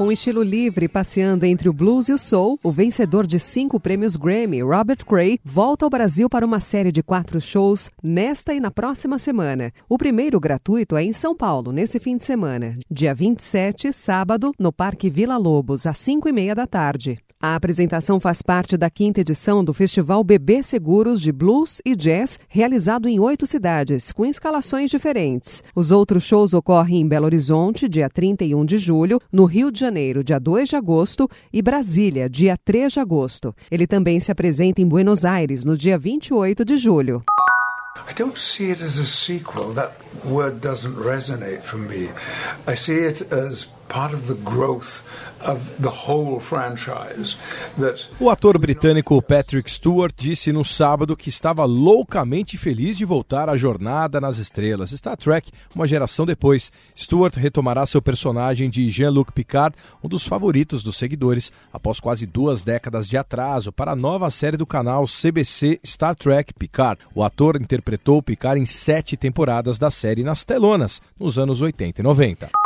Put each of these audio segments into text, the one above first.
Com estilo livre, passeando entre o blues e o soul, o vencedor de cinco prêmios Grammy, Robert Cray, volta ao Brasil para uma série de quatro shows nesta e na próxima semana. O primeiro gratuito é em São Paulo, nesse fim de semana, dia 27, sábado, no Parque Vila Lobos, às cinco e meia da tarde. A apresentação faz parte da quinta edição do Festival Bebê Seguros de Blues e Jazz, realizado em oito cidades, com escalações diferentes. Os outros shows ocorrem em Belo Horizonte, dia 31 de julho, no Rio de Janeiro, dia 2 de agosto, e Brasília, dia 3 de agosto. Ele também se apresenta em Buenos Aires, no dia 28 de julho. I don't see it as a sequel. That word doesn't resonate for me. I see it as o ator britânico Patrick Stewart disse no sábado que estava loucamente feliz de voltar à jornada nas estrelas. Star Trek, uma geração depois. Stewart retomará seu personagem de Jean-Luc Picard, um dos favoritos dos seguidores, após quase duas décadas de atraso para a nova série do canal CBC Star Trek Picard. O ator interpretou Picard em sete temporadas da série nas telonas, nos anos 80 e 90.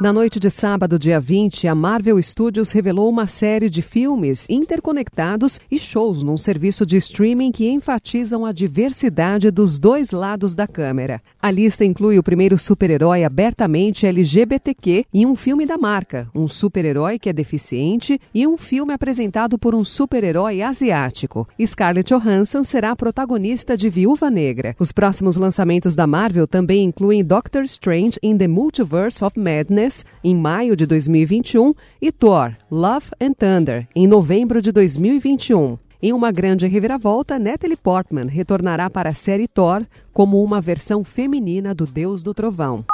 Na noite de sábado, dia 20, a Marvel Studios revelou uma série de filmes interconectados e shows num serviço de streaming que enfatizam a diversidade dos dois lados da câmera. A lista inclui o primeiro super-herói abertamente LGBTQ e um filme da marca, um super-herói que é deficiente e um filme apresentado por um super-herói asiático. Scarlett Johansson será a protagonista de Viúva Negra. Os próximos lançamentos da Marvel também incluem Doctor Strange in the Multiverse of Madness em maio de 2021, e Thor, Love and Thunder, em novembro de 2021. Em uma grande reviravolta, Natalie Portman retornará para a série Thor como uma versão feminina do Deus do Trovão.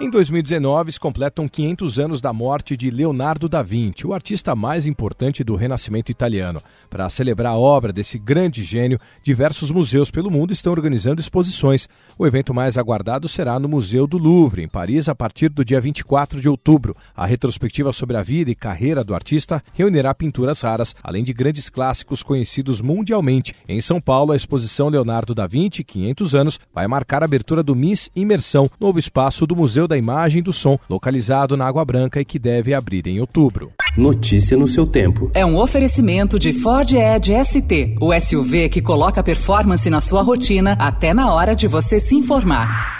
Em 2019, se completam 500 anos da morte de Leonardo da Vinci, o artista mais importante do Renascimento italiano. Para celebrar a obra desse grande gênio, diversos museus pelo mundo estão organizando exposições. O evento mais aguardado será no Museu do Louvre, em Paris, a partir do dia 24 de outubro. A retrospectiva sobre a vida e carreira do artista reunirá pinturas raras, além de grandes clássicos conhecidos mundialmente. Em São Paulo, a exposição Leonardo da Vinci, 500 anos, vai marcar a abertura do Miss Imersão, novo espaço do Museu da Imagem e do Som, localizado na Água Branca e que deve abrir em outubro. Notícia no seu tempo. É um oferecimento de Ford Edge ST, o SUV que coloca performance na sua rotina até na hora de você se informar.